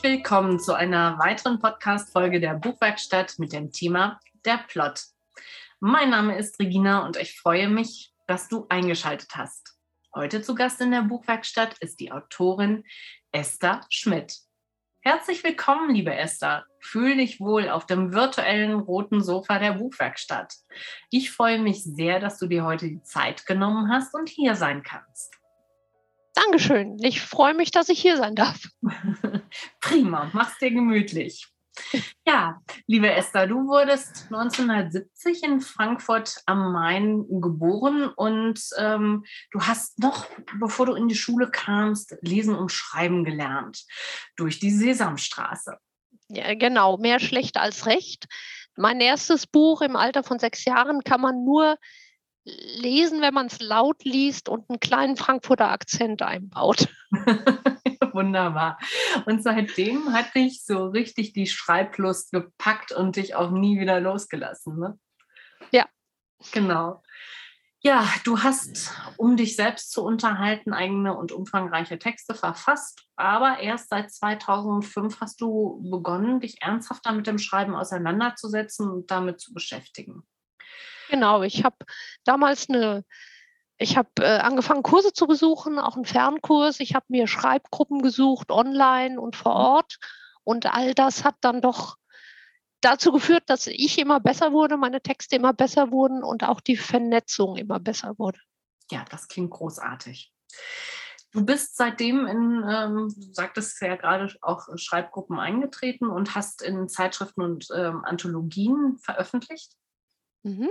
Herzlich willkommen zu einer weiteren Podcast-Folge der Buchwerkstatt mit dem Thema Der Plot. Mein Name ist Regina und ich freue mich, dass du eingeschaltet hast. Heute zu Gast in der Buchwerkstatt ist die Autorin Esther Schmidt. Herzlich willkommen, liebe Esther. Fühl dich wohl auf dem virtuellen roten Sofa der Buchwerkstatt. Ich freue mich sehr, dass du dir heute die Zeit genommen hast und hier sein kannst. Dankeschön. Ich freue mich, dass ich hier sein darf. Prima, mach's dir gemütlich. Ja, liebe Esther, du wurdest 1970 in Frankfurt am Main geboren und ähm, du hast noch, bevor du in die Schule kamst, Lesen und Schreiben gelernt durch die Sesamstraße. Ja, genau, mehr schlecht als recht. Mein erstes Buch im Alter von sechs Jahren kann man nur lesen, wenn man es laut liest und einen kleinen Frankfurter Akzent einbaut. Wunderbar. Und seitdem hat dich so richtig die Schreiblust gepackt und dich auch nie wieder losgelassen. Ne? Ja. Genau. Ja, du hast, um dich selbst zu unterhalten, eigene und umfangreiche Texte verfasst, aber erst seit 2005 hast du begonnen, dich ernsthafter mit dem Schreiben auseinanderzusetzen und damit zu beschäftigen. Genau, ich habe damals eine, ich habe äh, angefangen, Kurse zu besuchen, auch einen Fernkurs. Ich habe mir Schreibgruppen gesucht, online und vor mhm. Ort. Und all das hat dann doch dazu geführt, dass ich immer besser wurde, meine Texte immer besser wurden und auch die Vernetzung immer besser wurde. Ja, das klingt großartig. Du bist seitdem in, ähm, du sagtest ja gerade auch Schreibgruppen eingetreten und hast in Zeitschriften und ähm, Anthologien veröffentlicht. Mhm.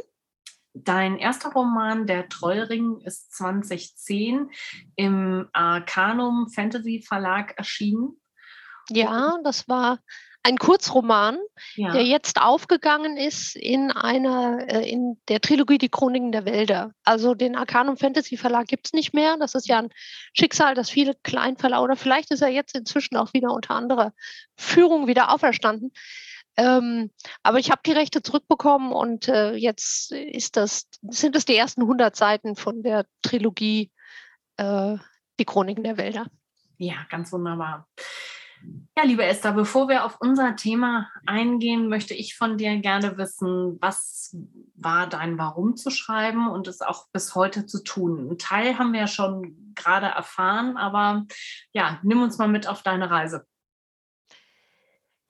Dein erster Roman, Der Trollring, ist 2010 im Arcanum Fantasy Verlag erschienen. Ja, das war ein Kurzroman, ja. der jetzt aufgegangen ist in einer, äh, in der Trilogie Die Chroniken der Wälder. Also den Arcanum Fantasy Verlag gibt es nicht mehr. Das ist ja ein Schicksal, das viele Kleinverlage, oder vielleicht ist er jetzt inzwischen auch wieder unter anderer Führung wieder auferstanden. Ähm, aber ich habe die Rechte zurückbekommen und äh, jetzt ist das, sind es die ersten 100 Seiten von der Trilogie äh, Die Chroniken der Wälder. Ja, ganz wunderbar. Ja, liebe Esther, bevor wir auf unser Thema eingehen, möchte ich von dir gerne wissen, was war dein Warum zu schreiben und es auch bis heute zu tun? Ein Teil haben wir ja schon gerade erfahren, aber ja, nimm uns mal mit auf deine Reise.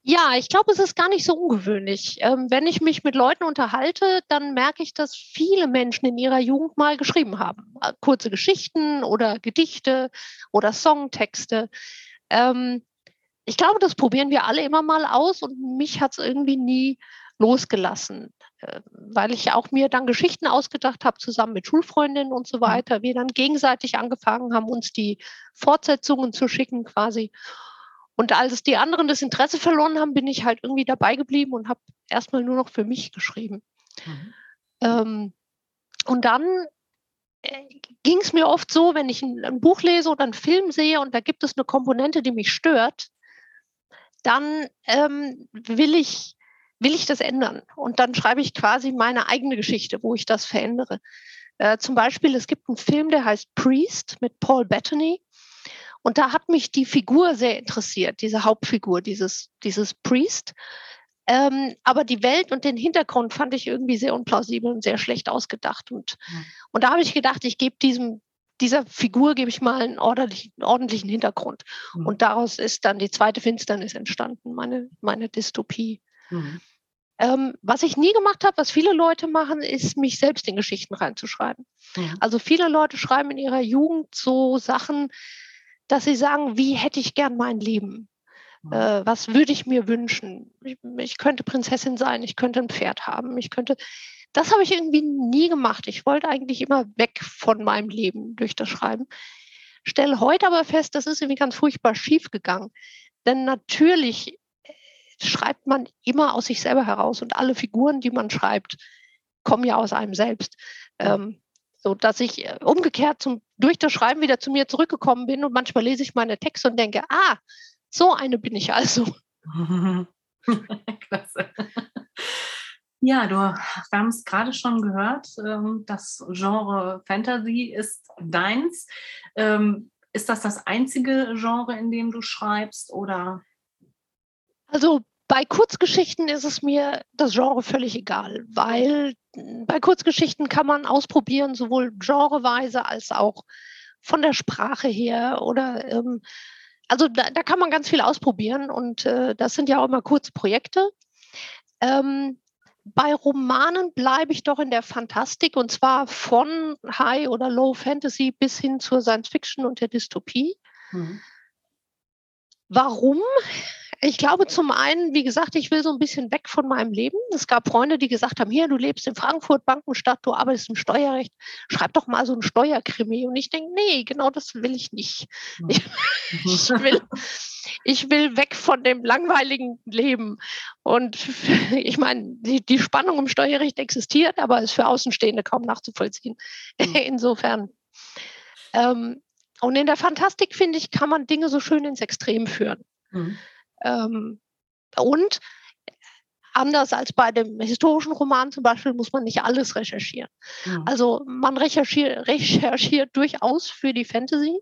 Ja, ich glaube, es ist gar nicht so ungewöhnlich. Ähm, wenn ich mich mit Leuten unterhalte, dann merke ich, dass viele Menschen in ihrer Jugend mal geschrieben haben. Äh, kurze Geschichten oder Gedichte oder Songtexte. Ähm, ich glaube, das probieren wir alle immer mal aus und mich hat es irgendwie nie losgelassen, äh, weil ich auch mir dann Geschichten ausgedacht habe, zusammen mit Schulfreundinnen und so mhm. weiter. Wir dann gegenseitig angefangen haben, uns die Fortsetzungen zu schicken quasi. Und als die anderen das Interesse verloren haben, bin ich halt irgendwie dabei geblieben und habe erstmal nur noch für mich geschrieben. Mhm. Ähm, und dann äh, ging es mir oft so, wenn ich ein, ein, Buch lese oder einen Film sehe und da gibt es eine Komponente, die mich stört, dann ähm, will, ich, will ich das ändern. Und dann schreibe ich quasi meine eigene Geschichte, wo ich das verändere. Äh, zum Beispiel, es gibt einen Film, der heißt Priest mit Paul Bettany. Und da hat mich die Figur sehr interessiert, diese Hauptfigur, dieses, dieses Priest. Ähm, aber die Welt und den Hintergrund fand ich irgendwie sehr unplausibel und sehr schlecht ausgedacht. Und, mhm. und da habe ich gedacht, ich gebe diesem, dieser Figur gebe ich mal einen ordentlichen, ordentlichen Hintergrund. Mhm. Und daraus ist dann die zweite Finsternis entstanden, meine, meine Dystopie. Mhm. Ähm, was ich nie gemacht habe, was viele Leute machen, ist, mich selbst in Geschichten reinzuschreiben. Mhm. Also viele Leute schreiben in ihrer Jugend so Sachen, dass sie sagen, wie hätte ich gern mein Leben? Mhm. Äh, was würde ich mir wünschen? Ich, ich, könnte Prinzessin sein, ich könnte ein Pferd haben, ich könnte. Das habe ich irgendwie nie gemacht. Ich wollte eigentlich immer weg von meinem Leben durch das Schreiben. Stelle heute aber fest, das ist irgendwie ganz furchtbar schief gegangen. Denn natürlich äh, schreibt man immer aus sich selber heraus und alle Figuren, die man schreibt, kommen ja aus einem selbst. Ähm, so dass ich äh, umgekehrt zum, durch das Schreiben wieder zu mir zurückgekommen bin und manchmal lese ich meine Texte und denke, ah, so eine bin ich also. Klasse. Ja, du, wir haben es gerade schon gehört, ähm, das Genre Fantasy ist deins. Ähm, ist das das einzige Genre, in dem du schreibst oder? Also bei Kurzgeschichten ist es mir das Genre völlig egal, weil bei Kurzgeschichten kann man ausprobieren, sowohl genreweise als auch von der Sprache her oder ähm, also da, da, kann man ganz viel ausprobieren und äh, das sind ja auch immer kurze Projekte. Ähm, bei Romanen bleibe ich doch in der Fantastik und zwar von High oder Low Fantasy bis hin zur Science Fiction und der Dystopie. Mhm. Warum? Ich glaube zum einen, wie gesagt, ich will so ein bisschen weg von meinem Leben. Es gab Freunde, die gesagt haben, hier, du lebst in Frankfurt, Bankenstadt, du arbeitest im Steuerrecht, schreib doch mal so ein Steuerkrimi. Und ich denke, nee, genau das will ich nicht. Ich, ich, will, ich will weg von dem langweiligen Leben. Und ich meine, die, die Spannung im Steuerrecht existiert, aber ist für Außenstehende kaum nachzuvollziehen. Insofern. Ähm, und in der Fantastik, finde ich, kann man Dinge so schön ins Extrem führen. Mhm. Ähm, und anders als bei dem historischen Roman zum Beispiel muss man nicht alles recherchieren. Mhm. Also man recherchiert, recherchiert durchaus für die Fantasy,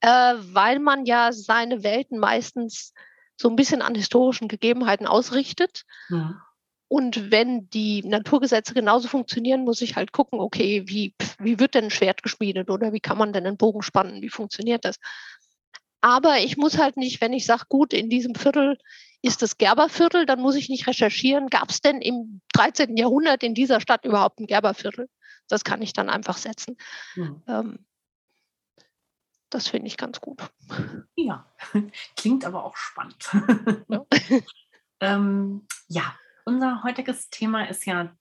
äh, weil man ja seine Welten meistens so ein bisschen an historischen Gegebenheiten ausrichtet. Mhm. Und wenn die Naturgesetze genauso funktionieren, muss ich halt gucken, okay, wie, wie wird denn ein Schwert geschmiedet oder wie kann man denn einen Bogen spannen? Wie funktioniert das? Aber ich muss halt nicht, wenn ich sage, gut, in diesem Viertel ist das Gerberviertel, dann muss ich nicht recherchieren, gab es denn im 13. Jahrhundert in dieser Stadt überhaupt ein Gerberviertel? Das kann ich dann einfach setzen. Mhm. Ähm, das finde ich ganz gut. Ja, klingt aber auch spannend. Ja. ähm, ja, unser heutiges Thema ist ja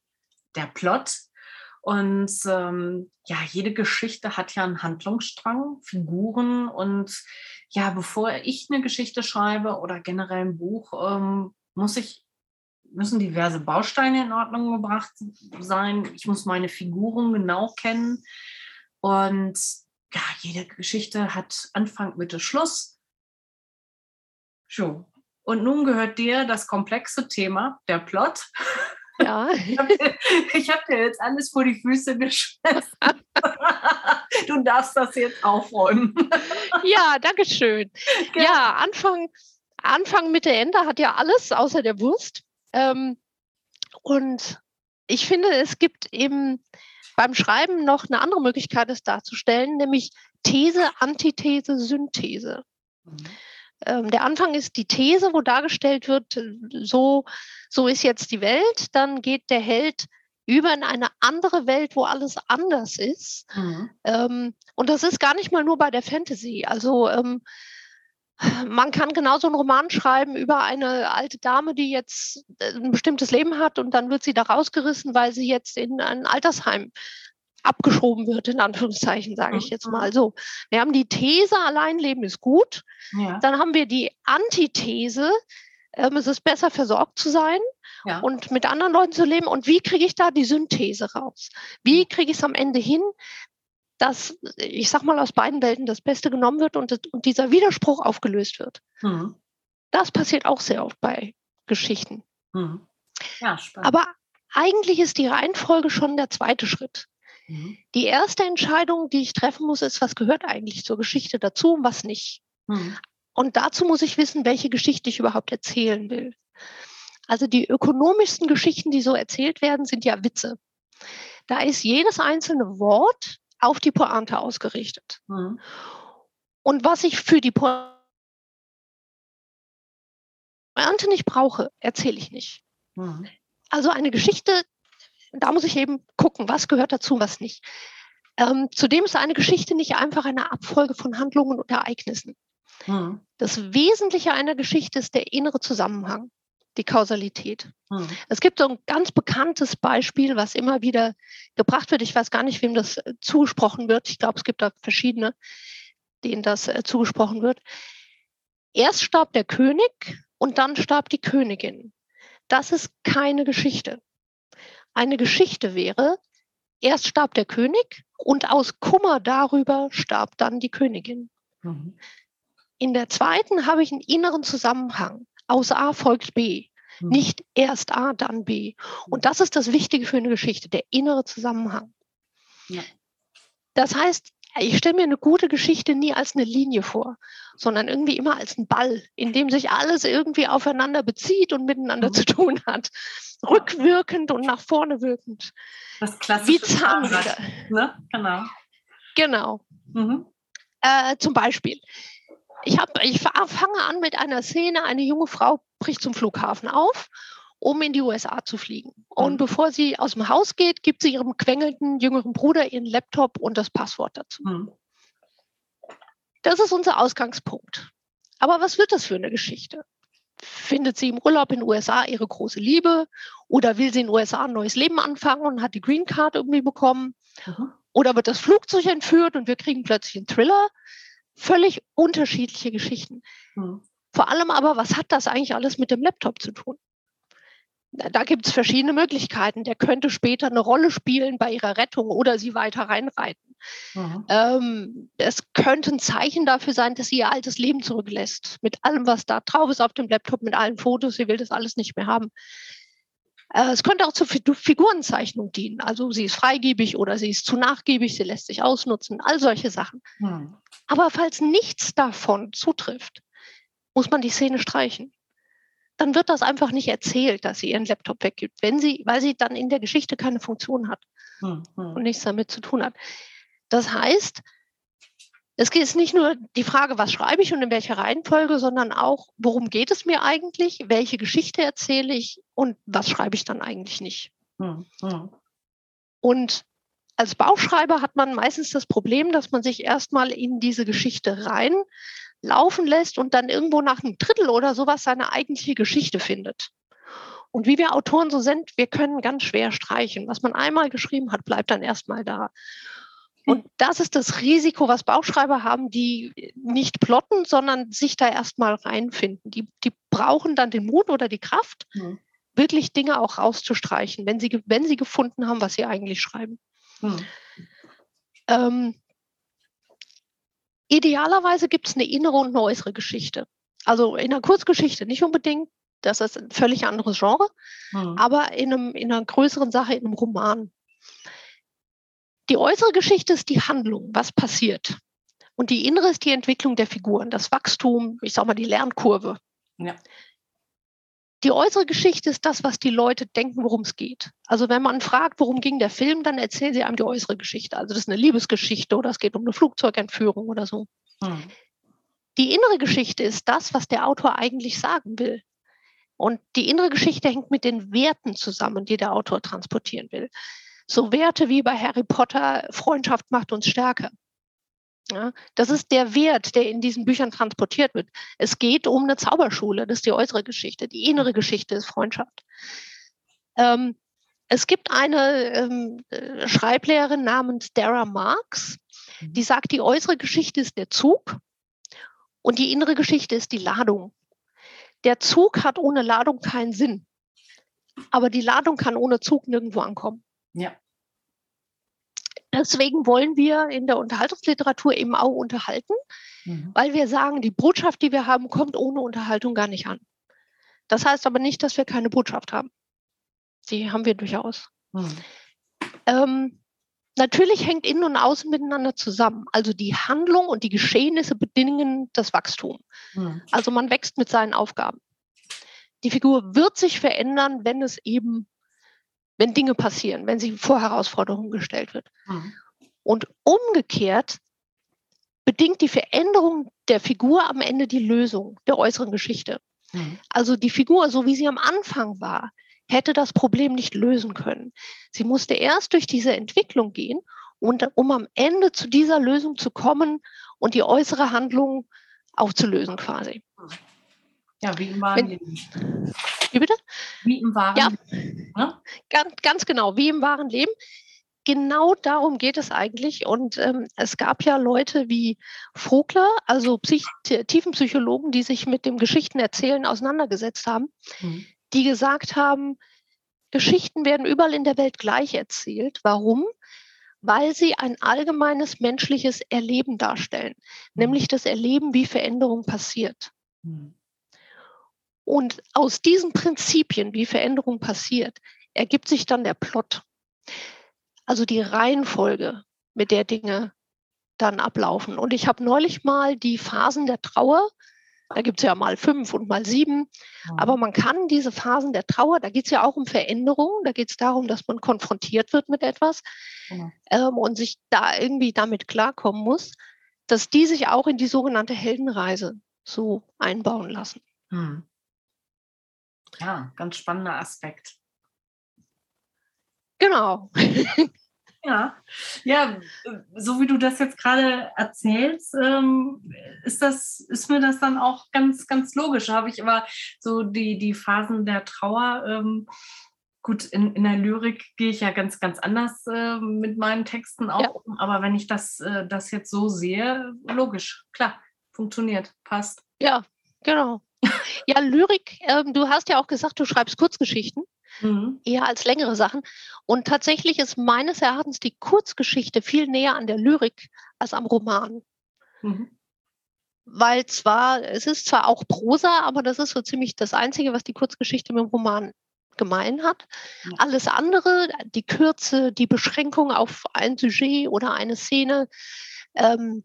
der Plot. Und ähm, ja, jede Geschichte hat ja einen Handlungsstrang, Figuren und ja, bevor ich eine Geschichte schreibe oder generell ein Buch, ähm, muss ich, müssen diverse Bausteine in Ordnung gebracht sein. Ich muss meine Figuren genau kennen. Und ja, jede Geschichte hat Anfang, Mitte, Schluss. So. Und nun gehört dir das komplexe Thema, der Plot. Ja. Ich habe dir, hab dir, jetzt alles vor die Füße geschmissen. Du darfst das jetzt aufräumen. Ja, danke schön. Genau. Ja, Anfang, Anfang, Mitte, Ende hat ja alles außer der Wurst. Ähm, und ich finde, es gibt eben beim Schreiben noch eine andere Möglichkeit, es darzustellen, nämlich These, Antithese, Synthese. Mhm. Ähm, der Anfang ist die These, wo dargestellt wird, so, so ist jetzt die Welt. Dann geht der Held über in eine andere Welt, wo alles anders ist. Mhm. Ähm, und das ist gar nicht mal nur bei der Fantasy. Also ähm, man kann genauso einen Roman schreiben über eine alte Dame, die jetzt äh, ein bestimmtes Leben hat und dann wird sie da rausgerissen, weil sie jetzt in ein Altersheim abgeschoben wird, in Anführungszeichen, sage ich jetzt mal so. Wir haben die These, Alleinleben ist gut. Ja. Dann haben wir die Antithese, ähm, es ist besser versorgt zu sein ja. und mit anderen Leuten zu leben. Und wie kriege ich da die Synthese raus? Wie kriege ich es am Ende hin, dass, ich sag mal, aus beiden Welten das Beste genommen wird und, und dieser Widerspruch aufgelöst wird? Mhm. Das passiert auch sehr oft bei Geschichten. Mhm. Ja. Aber eigentlich ist die Reihenfolge schon der zweite Schritt. Mhm. Die erste Entscheidung, die ich treffen muss, ist, was gehört eigentlich zur Geschichte dazu und was nicht. Mhm. Und dazu muss ich wissen, welche Geschichte ich überhaupt erzählen will. Also die ökonomischsten Geschichten, die so erzählt werden, sind ja Witze. Da ist jedes einzelne Wort auf die Pointe ausgerichtet. Mhm. Und was ich für die Pointe nicht brauche, erzähle ich nicht. Mhm. Also eine Geschichte da muss ich eben gucken, was gehört dazu, was nicht. Ähm, zudem ist eine Geschichte nicht einfach eine Abfolge von Handlungen und Ereignissen. Mhm. Das Wesentliche einer Geschichte ist der innere Zusammenhang, die Kausalität. Mhm. Es gibt so ein ganz bekanntes Beispiel, was immer wieder gebracht wird. Ich weiß gar nicht, wem das äh, zugesprochen wird. Ich glaube, es gibt da verschiedene, denen das äh, zugesprochen wird. Erst starb der König und dann starb die Königin. Das ist keine Geschichte eine Geschichte wäre, erst starb der König und aus Kummer darüber starb dann die Königin. Mhm. In der zweiten habe ich einen inneren Zusammenhang. Aus A folgt B. Mhm. Nicht erst A, dann B. Und das ist das Wichtige für eine Geschichte, der innere Zusammenhang. Ja. Das heißt, ich stelle mir eine gute Geschichte nie als eine Linie vor, sondern irgendwie immer als ein Ball, in dem sich alles irgendwie aufeinander bezieht und miteinander mhm. zu tun hat. Rückwirkend und nach vorne wirkend. Das klassische Wie Zahnräder. Ne? Genau. Genau. Mhm. Äh, zum Beispiel, ich, hab, ich fange an mit einer Szene, eine junge Frau bricht zum Flughafen auf um in die USA zu fliegen. Und mhm. bevor sie aus dem Haus geht, gibt sie ihrem quengelnden jüngeren Bruder ihren Laptop und das Passwort dazu. Mhm. Das ist unser Ausgangspunkt. Aber was wird das für eine Geschichte? Findet sie im Urlaub in den USA ihre große Liebe oder will sie in den USA ein neues Leben anfangen und hat die Green Card irgendwie bekommen? Mhm. Oder wird das Flugzeug entführt und wir kriegen plötzlich einen Thriller? Völlig unterschiedliche Geschichten. Mhm. Vor allem aber, was hat das eigentlich alles mit dem Laptop zu tun? Da gibt es verschiedene Möglichkeiten. Der könnte später eine Rolle spielen bei ihrer Rettung oder sie weiter reinreiten. Mhm. Ähm, es könnte ein Zeichen dafür sein, dass sie ihr altes Leben zurücklässt. Mit allem, was da drauf ist auf dem Laptop, mit allen Fotos. Sie will das alles nicht mehr haben. Äh, es könnte auch zur Figurenzeichnung dienen. Also sie ist freigebig oder sie ist zu nachgiebig, sie lässt sich ausnutzen, all solche Sachen. Mhm. Aber falls nichts davon zutrifft, muss man die Szene streichen dann wird das einfach nicht erzählt, dass sie ihren Laptop weggibt, wenn sie, weil sie dann in der Geschichte keine Funktion hat hm, hm. und nichts damit zu tun hat. Das heißt, es ist nicht nur die Frage, was schreibe ich und in welcher Reihenfolge, sondern auch, worum geht es mir eigentlich, welche Geschichte erzähle ich und was schreibe ich dann eigentlich nicht. Hm, hm. und als Bauchschreiber hat man meistens das Problem, dass man sich erstmal in diese Geschichte rein laufen lässt und dann irgendwo nach einem Drittel oder sowas seine eigentliche Geschichte findet. Und wie wir Autoren so sind, wir können ganz schwer streichen. Was man einmal geschrieben hat, bleibt dann erstmal da. Und das ist das Risiko, was Bauchschreiber haben, die nicht plotten, sondern sich da erstmal reinfinden. Die, die brauchen dann den Mut oder die Kraft, mhm. wirklich Dinge auch rauszustreichen, wenn sie, wenn sie gefunden haben, was sie eigentlich schreiben. Mhm. Ähm, Idealerweise gibt es eine innere und eine äußere Geschichte. Also in einer Kurzgeschichte nicht unbedingt, das ist ein völlig anderes Genre, mhm. aber in, einem, in einer größeren Sache, in einem Roman. Die äußere Geschichte ist die Handlung, was passiert. Und die innere ist die Entwicklung der Figuren, das Wachstum, ich sag mal die Lernkurve. Ja. Die äußere Geschichte ist das, was die Leute denken, worum es geht. Also wenn man fragt, worum ging der Film, dann erzählen sie einem die äußere Geschichte. Also das ist eine Liebesgeschichte oder es geht um eine Flugzeugentführung oder so. Hm. Die innere Geschichte ist das, was der Autor eigentlich sagen will. Und die innere Geschichte hängt mit den Werten zusammen, die der Autor transportieren will. So Werte wie bei Harry Potter, Freundschaft macht uns stärker. Ja, das ist der Wert, der in diesen Büchern transportiert wird. Es geht um eine Zauberschule, das ist die äußere Geschichte. Die innere Geschichte ist Freundschaft. Ähm, es gibt eine ähm, äh, Schreiblehrerin namens Dara Marks, die mhm. sagt, die äußere Geschichte ist der Zug und die innere Geschichte ist die Ladung. Der Zug hat ohne Ladung keinen Sinn, aber die Ladung kann ohne Zug nirgendwo ankommen. Ja. Deswegen wollen wir in der Unterhaltungsliteratur eben auch unterhalten, mhm. weil wir sagen, die Botschaft, die wir haben, kommt ohne Unterhaltung gar nicht an. Das heißt aber nicht, dass wir keine Botschaft haben. Die haben wir durchaus. Mhm. Ähm, natürlich hängt Innen und Außen miteinander zusammen. Also die Handlung und die Geschehnisse bedingen das Wachstum. Mhm. Also man wächst mit seinen Aufgaben. Die Figur wird sich verändern, wenn es eben wenn Dinge passieren, wenn sie vor Herausforderungen gestellt wird. Mhm. Und umgekehrt bedingt die Veränderung der Figur am Ende die Lösung der äußeren Geschichte. Mhm. Also die Figur, so wie sie am Anfang war, hätte das Problem nicht lösen können. Sie musste erst durch diese Entwicklung gehen, und, um am Ende zu dieser Lösung zu kommen und die äußere Handlung aufzulösen quasi. Ja, wie im wahren Leben. Wie bitte? Wie im wahren ja, Leben. Ja? Ganz, ganz genau, wie im wahren Leben. Genau darum geht es eigentlich. Und ähm, es gab ja Leute wie Vogler, also Psych Tiefenpsychologen, die sich mit dem Geschichtenerzählen auseinandergesetzt haben, mhm. die gesagt haben, Geschichten werden überall in der Welt gleich erzählt. Warum? Weil sie ein allgemeines menschliches Erleben darstellen, mhm. nämlich das Erleben, wie Veränderung passiert. Mhm. Und aus diesen Prinzipien, wie Veränderung passiert, ergibt sich dann der Plot. Also die Reihenfolge, mit der Dinge dann ablaufen. Und ich habe neulich mal die Phasen der Trauer, da gibt es ja mal fünf und mal sieben, mhm. aber man kann diese Phasen der Trauer, da geht es ja auch um Veränderung, da geht es darum, dass man konfrontiert wird mit etwas ähm, und sich da irgendwie damit klarkommen muss, dass die sich auch in die sogenannte Heldenreise so einbauen lassen. Mhm. Ja, ganz spannender Aspekt. Genau. Ja, ja, so wie du das jetzt gerade erzählst, ähm, ist das, ist mir das dann auch ganz, ganz logisch. Habe ich aber so die, die Phasen der Trauer. Ähm, gut, in, in der Lyrik gehe ich ja ganz, ganz anders äh, mit meinen Texten auch ja. um, aber wenn ich das, äh, das jetzt so sehe, logisch, klar, funktioniert, passt. Ja, genau. Ja, Lyrik, äh, du hast ja auch gesagt, du schreibst Kurzgeschichten mhm. eher als längere Sachen. Und tatsächlich ist meines Erachtens die Kurzgeschichte viel näher an der Lyrik als am Roman. Mhm. Weil zwar, es ist zwar auch Prosa, aber das ist so ziemlich das Einzige, was die Kurzgeschichte mit dem Roman gemein hat. Ja. Alles andere, die Kürze, die Beschränkung auf ein Sujet oder eine Szene, ähm,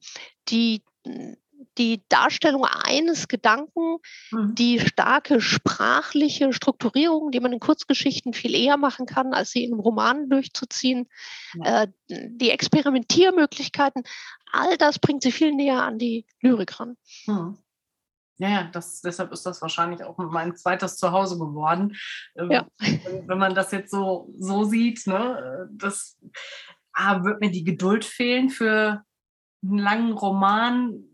die die Darstellung eines Gedanken, mhm. die starke sprachliche Strukturierung, die man in Kurzgeschichten viel eher machen kann, als sie in einem Roman durchzuziehen, ja. äh, die Experimentiermöglichkeiten, all das bringt sie viel näher an die Lyrik ran. Mhm. Ja, das, deshalb ist das wahrscheinlich auch mein zweites Zuhause geworden. Ähm, ja. Wenn, man das jetzt so, so sieht, ne, das ah, wird mir die Geduld fehlen für einen langen Roman,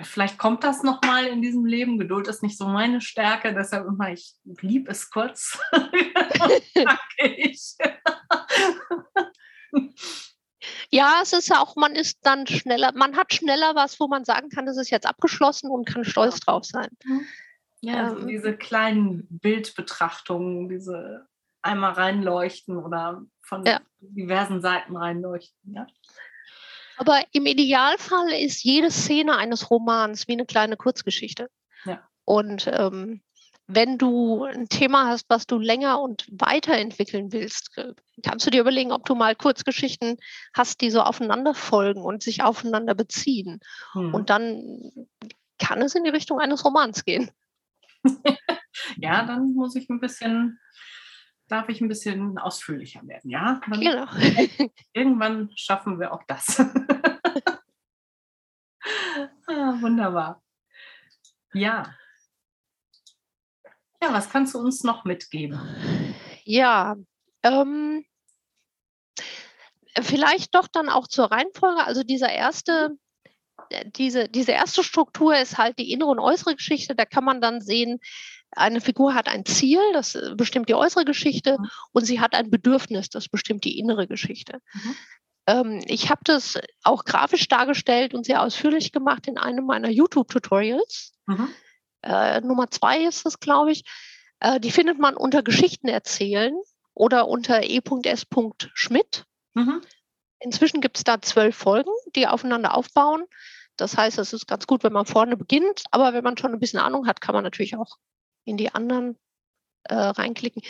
vielleicht kommt das nochmal in diesem Leben. Geduld ist nicht so meine Stärke, deshalb immer, ich liebe es kurz. ja, es ist auch, man ist dann schneller, man hat schneller was, wo man sagen kann, das ist jetzt abgeschlossen und kann stolz drauf sein. Mhm. Ja, also ähm, diese kleinen Bildbetrachtungen, diese einmal reinleuchten oder von ja. diversen Seiten reinleuchten. Ja. Aber im Idealfall ist jede Szene eines Romans wie eine kleine Kurzgeschichte. Ja. Und ähm, wenn du ein Thema hast, was du länger und weiterentwickeln willst, äh, kannst du dir überlegen, ob du mal Kurzgeschichten hast, die so aufeinander folgen und sich aufeinander beziehen. Hm. Und dann kann es in die Richtung eines Romans gehen. ja, dann muss ich ein bisschen darf ich ein bisschen ausführlicher werden, ja? Dann genau. irgendwann schaffen wir auch das. ah, wunderbar. Ja. Ja, was kannst du uns noch mitgeben? Ja, ähm, vielleicht doch dann auch zur Reihenfolge. Also dieser erste, äh, diese, diese erste Struktur ist halt die innere und äußere Geschichte. Da kann man dann sehen, eine Figur hat ein Ziel, das äh, bestimmt die äußere Geschichte, mhm. und sie hat ein Bedürfnis, das bestimmt die innere Geschichte. Mhm. Ähm, ich habe das auch grafisch dargestellt und sehr ausführlich gemacht in einem meiner YouTube-Tutorials. Mhm. Äh, Nummer zwei ist es, glaube ich. Äh, die findet man unter Geschichten erzählen oder unter e.s. Schmidt. Mhm. Inzwischen gibt es da zwölf Folgen, die aufeinander aufbauen. Das heißt, es ist ganz gut, wenn man vorne beginnt, aber wenn man schon ein bisschen Ahnung hat, kann man natürlich auch in die anderen äh, reinklicken.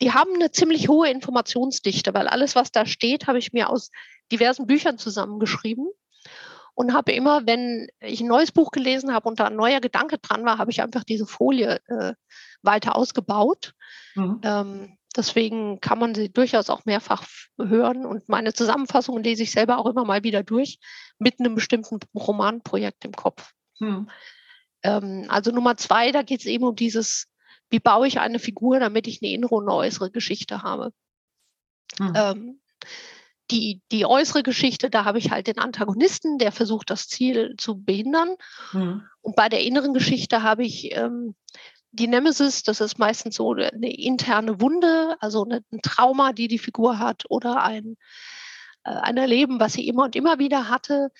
Die haben eine ziemlich hohe Informationsdichte, weil alles, was da steht, habe ich mir aus diversen Büchern zusammengeschrieben und habe immer, wenn ich ein neues Buch gelesen habe und da ein neuer Gedanke dran war, habe ich einfach diese Folie äh, weiter ausgebaut. Mhm. Ähm, deswegen kann man sie durchaus auch mehrfach hören und meine Zusammenfassungen lese ich selber auch immer mal wieder durch mit einem bestimmten Romanprojekt im Kopf. Mhm. Ähm, also Nummer zwei, da geht es eben um dieses, wie baue ich eine Figur, damit ich eine innere und eine äußere Geschichte habe. Mhm. Ähm, die, die äußere Geschichte, da habe ich halt den Antagonisten, der versucht, das Ziel zu behindern. Mhm. Und bei der inneren Geschichte habe ich ähm, die Nemesis, das ist meistens so eine interne Wunde, also eine, ein Trauma, die die Figur hat oder ein, äh, ein Erleben, was sie immer und immer wieder hatte,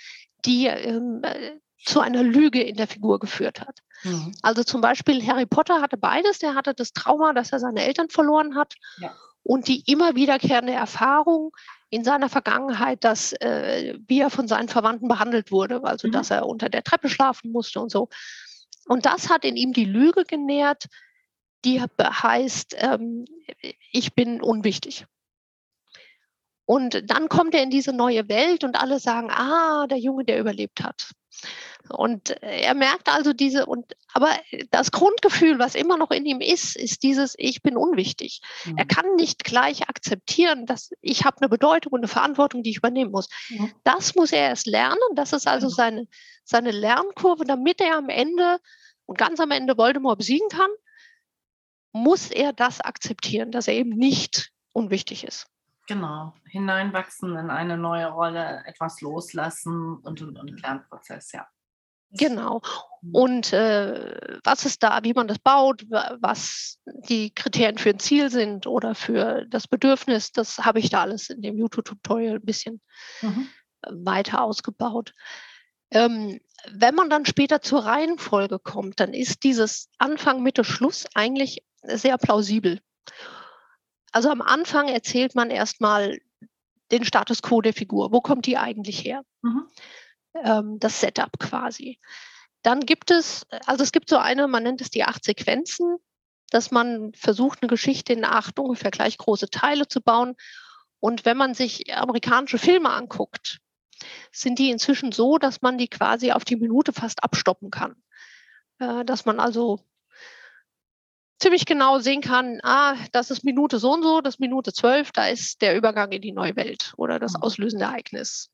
die ähm, äh, zu einer Lüge in der Figur geführt hat. Mhm. Also zum Beispiel Harry Potter hatte beides. Der hatte das Trauma, dass er seine Eltern verloren hat ja. und die immer wiederkehrende Erfahrung in seiner Vergangenheit, dass äh, wie er von seinen Verwandten behandelt wurde, also mhm. dass er unter der Treppe schlafen musste und so. Und das hat in ihm die Lüge genährt, die heißt, ähm, ich bin unwichtig. Und dann kommt er in diese neue Welt und alle sagen, ah, der Junge, der überlebt hat. Und er merkt also diese, und aber das Grundgefühl, was immer noch in ihm ist, ist dieses Ich bin unwichtig. Mhm. Er kann nicht gleich akzeptieren, dass ich habe eine Bedeutung und eine Verantwortung, die ich übernehmen muss. Mhm. Das muss er erst lernen. Das ist also mhm. seine, seine Lernkurve, damit er am Ende und ganz am Ende Voldemort besiegen kann, muss er das akzeptieren, dass er eben nicht unwichtig ist. Genau, hineinwachsen in eine neue Rolle, etwas loslassen und, und, und Lernprozess, ja. Genau. Mhm. Und äh, was ist da, wie man das baut, was die Kriterien für ein Ziel sind oder für das Bedürfnis, das habe ich da alles in dem YouTube-Tutorial ein bisschen mhm. weiter ausgebaut. Ähm, wenn man dann später zur Reihenfolge kommt, dann ist dieses Anfang, Mitte, Schluss eigentlich sehr plausibel. Also am Anfang erzählt man erstmal den Status quo der Figur. Wo kommt die eigentlich her? Mhm. Ähm, das Setup quasi. Dann gibt es, also es gibt so eine, man nennt es die acht Sequenzen, dass man versucht, eine Geschichte in acht ungefähr gleich große Teile zu bauen. Und wenn man sich amerikanische Filme anguckt, sind die inzwischen so, dass man die quasi auf die Minute fast abstoppen kann. Äh, dass man also ziemlich genau sehen kann, ah, das ist Minute so und so, das Minute zwölf, da ist der Übergang in die neue Welt oder das mhm. auslösende Ereignis.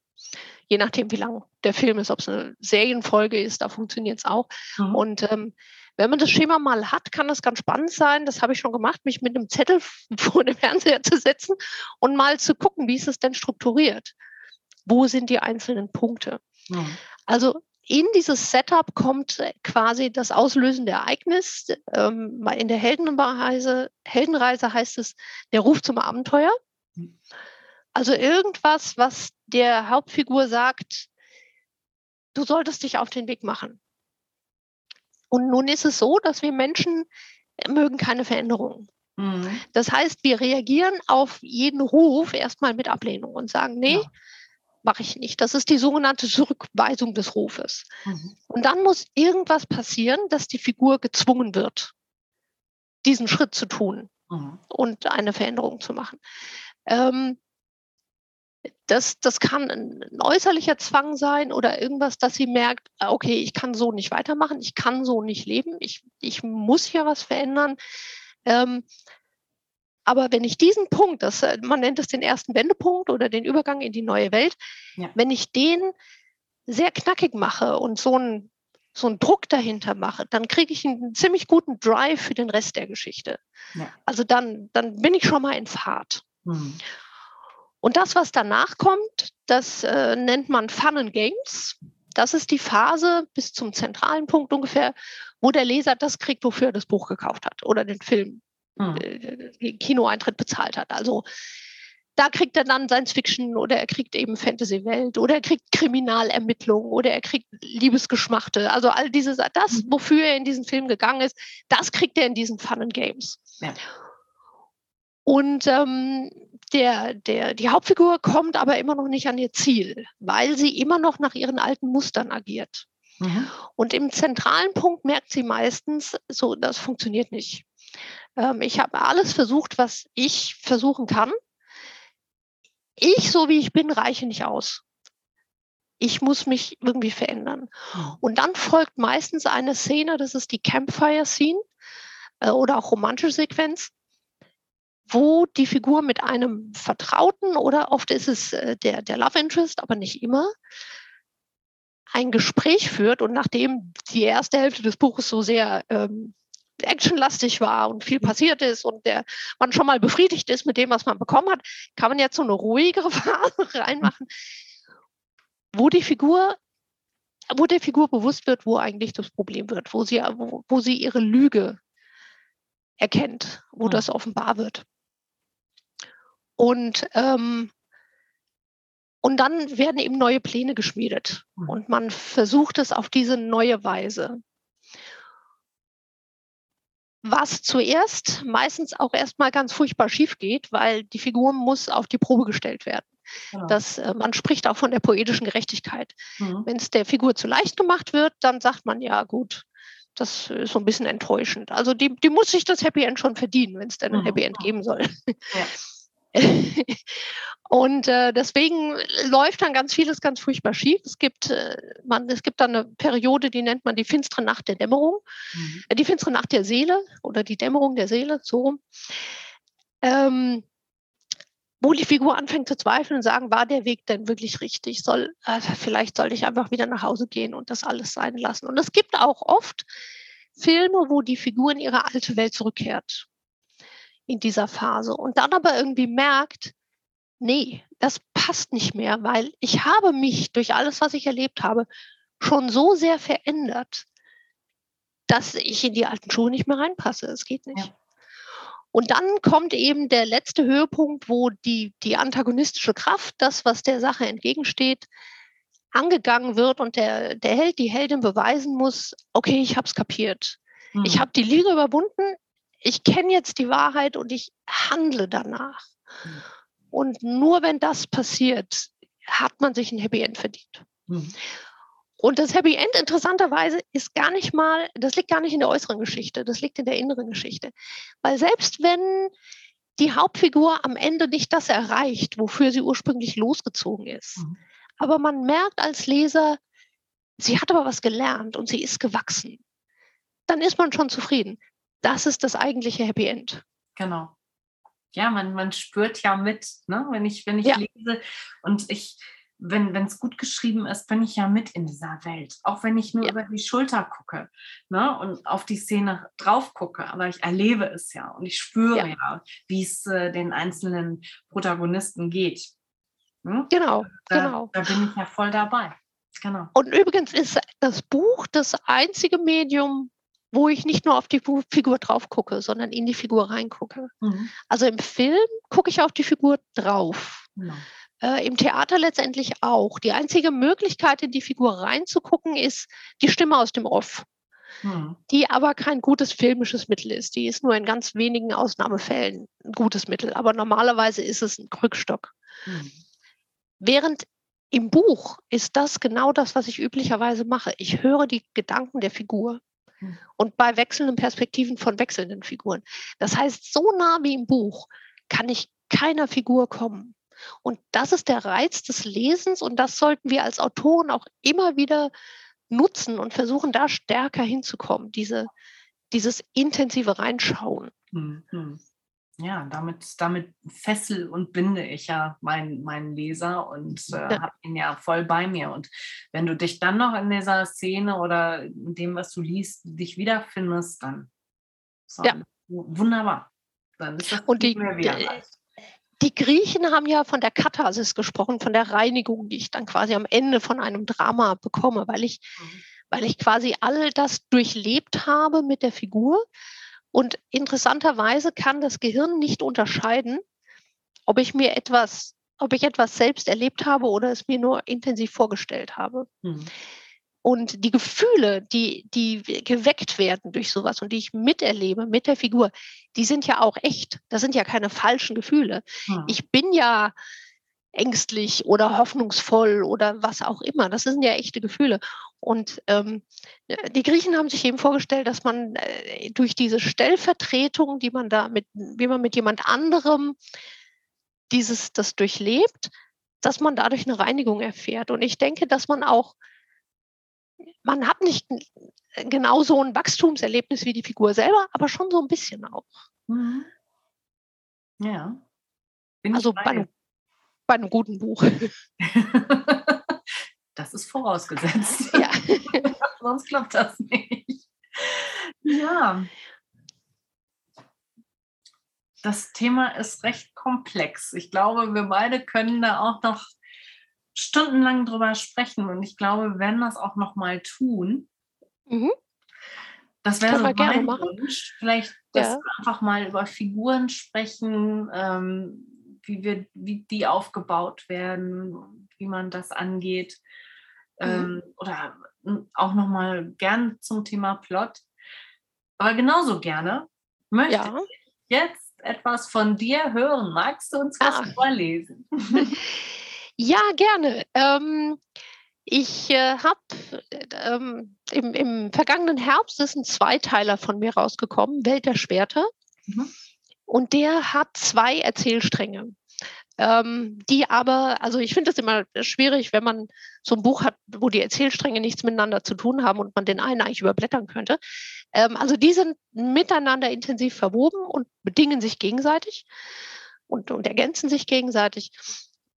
Je nachdem, wie lang der Film ist, ob es eine Serienfolge ist, da funktioniert es auch. Mhm. Und ähm, wenn man das Schema mal hat, kann das ganz spannend sein. Das habe ich schon gemacht, mich mit einem Zettel vor dem Fernseher zu setzen und mal zu gucken, wie ist es denn strukturiert? Wo sind die einzelnen Punkte? Mhm. Also in dieses Setup kommt quasi das auslösende Ereignis. Ähm, in der Heldenreise, Heldenreise heißt es der Ruf zum Abenteuer. Also irgendwas, was der Hauptfigur sagt, du solltest dich auf den Weg machen. Und nun ist es so, dass wir Menschen mögen keine Veränderungen. Mhm. Das heißt, wir reagieren auf jeden Ruf erstmal mit Ablehnung und sagen, nee, ja mache ich nicht. Das ist die sogenannte Zurückweisung des Rufes. Mhm. Und dann muss irgendwas passieren, dass die Figur gezwungen wird, diesen Schritt zu tun mhm. und eine Veränderung zu machen. Ähm, das, das kann ein äußerlicher Zwang sein oder irgendwas, dass sie merkt, ah, okay, ich kann so nicht weitermachen, ich kann so nicht leben, ich, ich muss hier was verändern. Ähm, aber wenn ich diesen Punkt, das, äh, man nennt es den ersten Wendepunkt oder den Übergang in die neue Welt, ja. wenn ich den sehr knackig mache und so einen so einen Druck dahinter mache, dann kriege ich einen ziemlich guten Drive für den Rest der Geschichte. Ja. Also dann, dann bin ich schon mal in Fahrt. Mhm. Und das, was danach kommt, das äh, nennt man Fun and Games. Das ist die Phase bis zum zentralen Punkt ungefähr, wo der Leser das kriegt, wofür er das Buch gekauft hat oder den Film hm. Äh, Kinoeintritt bezahlt hat. Also da kriegt er dann Science Fiction oder er kriegt eben Fantasy-Welt oder er kriegt Kriminalermittlungen oder er kriegt Liebesgeschmachte. Also all diese, das, mhm. wofür er in diesen Film gegangen ist, das kriegt er in diesen Fun and Games. Ja. Und ähm, der, der, die Hauptfigur kommt aber immer noch nicht an ihr Ziel, weil sie immer noch nach ihren alten Mustern agiert. Mhm. Und im zentralen Punkt merkt sie meistens, so, das funktioniert nicht. Ähm, ich habe alles versucht, was ich versuchen kann. Ich, so wie ich bin, reiche nicht aus. Ich muss mich irgendwie verändern. Und dann folgt meistens eine Szene, das ist die Campfire-Scene äh, oder auch romantische Sequenz, wo die Figur mit einem Vertrauten oder oft ist es äh, der, der Love Interest, aber nicht immer, ein Gespräch führt und nachdem die erste Hälfte des Buches so sehr ähm, actionlastig war und viel passiert ist und der man schon mal befriedigt ist mit dem, was man bekommen hat, kann man jetzt so eine ruhigere Phase reinmachen, wo die Figur, wo der Figur bewusst wird, wo eigentlich das Problem wird, wo sie, wo, wo sie ihre Lüge erkennt, wo ja. das offenbar wird. Und ähm, und dann werden eben neue Pläne geschmiedet und man versucht es auf diese neue Weise was zuerst meistens auch erstmal ganz furchtbar schief geht, weil die Figur muss auf die Probe gestellt werden. Genau. Das, äh, man spricht auch von der poetischen Gerechtigkeit. Mhm. Wenn es der Figur zu leicht gemacht wird, dann sagt man ja gut, das ist so ein bisschen enttäuschend. Also die, die muss sich das Happy End schon verdienen, wenn es denn ein mhm. Happy End geben soll. Ja. und äh, deswegen läuft dann ganz vieles ganz furchtbar schief. Es gibt, äh, man, es gibt dann eine Periode, die nennt man die finstere Nacht der Dämmerung, mhm. äh, die finstere Nacht der Seele oder die Dämmerung der Seele, so rum. Ähm, wo die Figur anfängt zu zweifeln und sagen, war der Weg denn wirklich richtig? Soll, äh, vielleicht sollte ich einfach wieder nach Hause gehen und das alles sein lassen. Und es gibt auch oft Filme, wo die Figur in ihre alte Welt zurückkehrt in dieser Phase und dann aber irgendwie merkt, nee, das passt nicht mehr, weil ich habe mich durch alles, was ich erlebt habe, schon so sehr verändert, dass ich in die alten Schuhe nicht mehr reinpasse. Es geht nicht. Ja. Und dann kommt eben der letzte Höhepunkt, wo die, die antagonistische Kraft, das, was der Sache entgegensteht, angegangen wird und der, der Held, die Heldin beweisen muss, okay, ich habe es kapiert. Mhm. Ich habe die Liga überwunden, ich kenne jetzt die Wahrheit und ich handle danach. Mhm. Und nur wenn das passiert, hat man sich ein Happy End verdient. Mhm. Und das Happy End interessanterweise ist gar nicht mal, das liegt gar nicht in der äußeren Geschichte, das liegt in der inneren Geschichte. Weil selbst wenn die Hauptfigur am Ende nicht das erreicht, wofür sie ursprünglich losgezogen ist, mhm. aber man merkt als Leser, sie hat aber was gelernt und sie ist gewachsen, dann ist man schon zufrieden. Das ist das eigentliche Happy End. Genau. Ja, man, man spürt ja mit, ne? wenn ich, wenn ich ja. lese und ich, wenn es gut geschrieben ist, bin ich ja mit in dieser Welt. Auch wenn ich nur ja. über die Schulter gucke ne, und auf die Szene drauf gucke. Aber ich erlebe es ja und ich spüre ja, ja wie es äh, den einzelnen Protagonisten geht. Hm? Genau, da, genau. Da bin ich ja voll dabei. Genau. Und übrigens ist das Buch das einzige Medium, wo ich nicht nur auf die Figur drauf gucke, sondern in die Figur reingucke. Mhm. Also im Film gucke ich auf die Figur drauf. Mhm. Äh, Im Theater letztendlich auch. Die einzige Möglichkeit, in die Figur reinzugucken, ist die Stimme aus dem Off. Hm. Die aber kein gutes filmisches Mittel ist. Die ist nur in ganz wenigen Ausnahmefällen ein gutes Mittel. Aber normalerweise ist es ein Krückstock. Hm. Während im Buch ist das genau das, was ich üblicherweise mache. Ich höre die Gedanken der Figur. Und bei wechselnden Perspektiven von wechselnden Figuren. Das heißt, so nah wie im Buch kann ich keiner Figur kommen. Und das ist der Reiz des Lesens und das sollten wir als Autoren auch immer wieder nutzen und versuchen, da stärker hinzukommen, diese, dieses intensive Reinschauen. Mhm. Ja, damit, damit fessel und binde ich ja meinen, meinen Leser und äh, habe ihn ja voll bei mir. Und wenn du dich dann noch in dieser Szene oder in dem, was du liest, dich wiederfindest, dann so, ja. wunderbar. Dann ist das und die, mehr wieder die Griechen haben ja von der Katharsis gesprochen, von der Reinigung, die ich dann quasi am Ende von einem Drama bekomme, weil ich, mhm. weil ich quasi all das durchlebt habe mit der Figur. Und interessanterweise kann das Gehirn nicht unterscheiden, ob ich mir etwas, ob ich etwas selbst erlebt habe oder es mir nur intensiv vorgestellt habe. Mhm. Und die Gefühle, die, die geweckt werden durch sowas und die ich miterlebe mit der Figur, die sind ja auch echt. Das sind ja keine falschen Gefühle. Ja. Ich bin ja ängstlich oder hoffnungsvoll oder was auch immer. Das sind ja echte Gefühle. Und ähm, die Griechen haben sich eben vorgestellt, dass man äh, durch diese Stellvertretung, die man da mit, wie man mit jemand anderem dieses, das durchlebt, dass man dadurch eine Reinigung erfährt. Und ich denke, dass man auch man hat nicht genau so ein Wachstumserlebnis wie die Figur selber, aber schon so ein bisschen auch. Mhm. Ja. Bin also bei bei einem, guten Buch. das ist vorausgesetzt. Ja. Sonst klappt das nicht. Ja. Das Thema ist recht komplex. Ich glaube, wir beide können da auch noch stundenlang drüber sprechen und ich glaube, wir werden das auch noch mal tun. Mhm. Das wäre so mein Wunsch. Vielleicht, ja. einfach mal über Figuren sprechen, ähm, wie, wir, wie die aufgebaut werden, wie man das angeht. Mhm. Ähm, oder auch noch mal gern zum Thema Plot. Aber genauso gerne möchte ja. ich jetzt etwas von dir hören. Magst du uns was ah. vorlesen? Ja, gerne. Ähm, ich äh, habe ähm, im, im, vergangenen Herbst ist ein Zweiteiler von mir rausgekommen, Welt der Schwerter. Mhm. Und der hat zwei Erzählstränge. Ähm, die aber, also ich finde es immer schwierig, wenn man so ein Buch hat, wo die Erzählstränge nichts miteinander zu tun haben und man den einen eigentlich überblättern könnte. Ähm, also die sind miteinander intensiv verwoben und bedingen sich gegenseitig und, und ergänzen sich gegenseitig.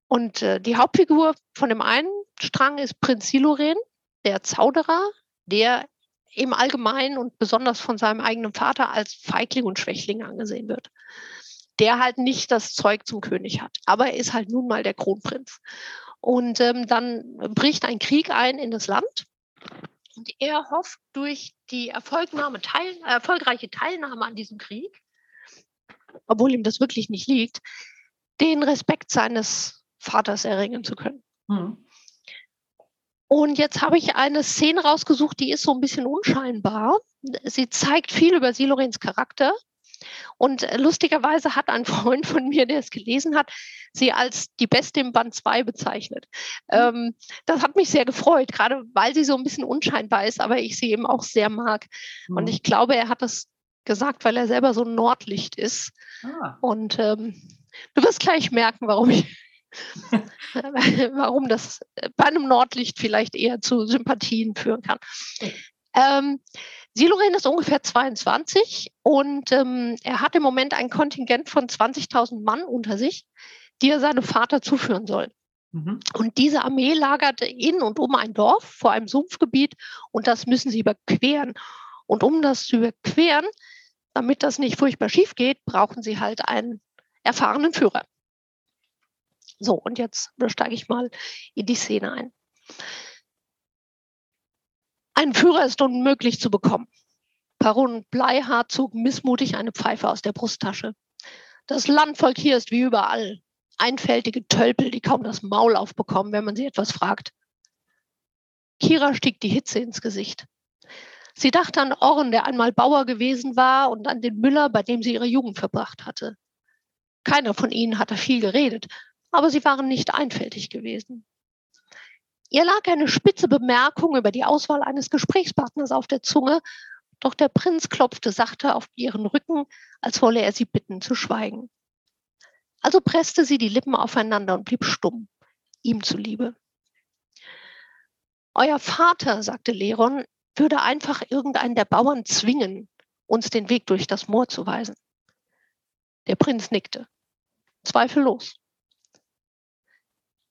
Und äh, die Hauptfigur von dem einen Strang ist Prinz Siloren, der Zauderer, der im Allgemeinen und besonders von seinem eigenen Vater als Feigling und Schwächling angesehen wird. Der halt nicht das Zeug zum König hat, aber er ist halt nun mal der Kronprinz. Und ähm, dann bricht ein Krieg ein in das Land. Und er hofft durch die Erfolgnahme, teil, erfolgreiche Teilnahme an diesem Krieg, obwohl ihm das wirklich nicht liegt, den Respekt seines Vaters erringen zu können. Mhm. Und jetzt habe ich eine Szene rausgesucht, die ist so ein bisschen unscheinbar. Sie zeigt viel über Silorens Charakter. Und lustigerweise hat ein Freund von mir, der es gelesen hat, sie als die Beste im Band 2 bezeichnet. Mhm. Ähm, das hat mich sehr gefreut, gerade weil sie so ein bisschen unscheinbar ist, aber ich sie eben auch sehr mag. Mhm. Und ich glaube, er hat das gesagt, weil er selber so ein Nordlicht ist. Ah. Und ähm, du wirst gleich merken, warum ich warum das bei einem Nordlicht vielleicht eher zu Sympathien führen kann. Ähm, Siloren ist ungefähr 22 und ähm, er hat im Moment ein Kontingent von 20.000 Mann unter sich, die er seinem Vater zuführen soll. Mhm. Und diese Armee lagert in und um ein Dorf vor einem Sumpfgebiet und das müssen sie überqueren. Und um das zu überqueren, damit das nicht furchtbar schief geht, brauchen sie halt einen erfahrenen Führer. So, und jetzt steige ich mal in die Szene ein. Ein Führer ist unmöglich zu bekommen. Baron Bleihardt zog missmutig eine Pfeife aus der Brusttasche. Das Landvolk hier ist wie überall. Einfältige Tölpel, die kaum das Maul aufbekommen, wenn man sie etwas fragt. Kira stieg die Hitze ins Gesicht. Sie dachte an Orren, der einmal Bauer gewesen war, und an den Müller, bei dem sie ihre Jugend verbracht hatte. Keiner von ihnen hatte viel geredet, aber sie waren nicht einfältig gewesen. Ihr lag eine spitze Bemerkung über die Auswahl eines Gesprächspartners auf der Zunge, doch der Prinz klopfte sachte auf ihren Rücken, als wolle er sie bitten zu schweigen. Also presste sie die Lippen aufeinander und blieb stumm, ihm zuliebe. Euer Vater, sagte Leron, würde einfach irgendeinen der Bauern zwingen, uns den Weg durch das Moor zu weisen. Der Prinz nickte. Zweifellos.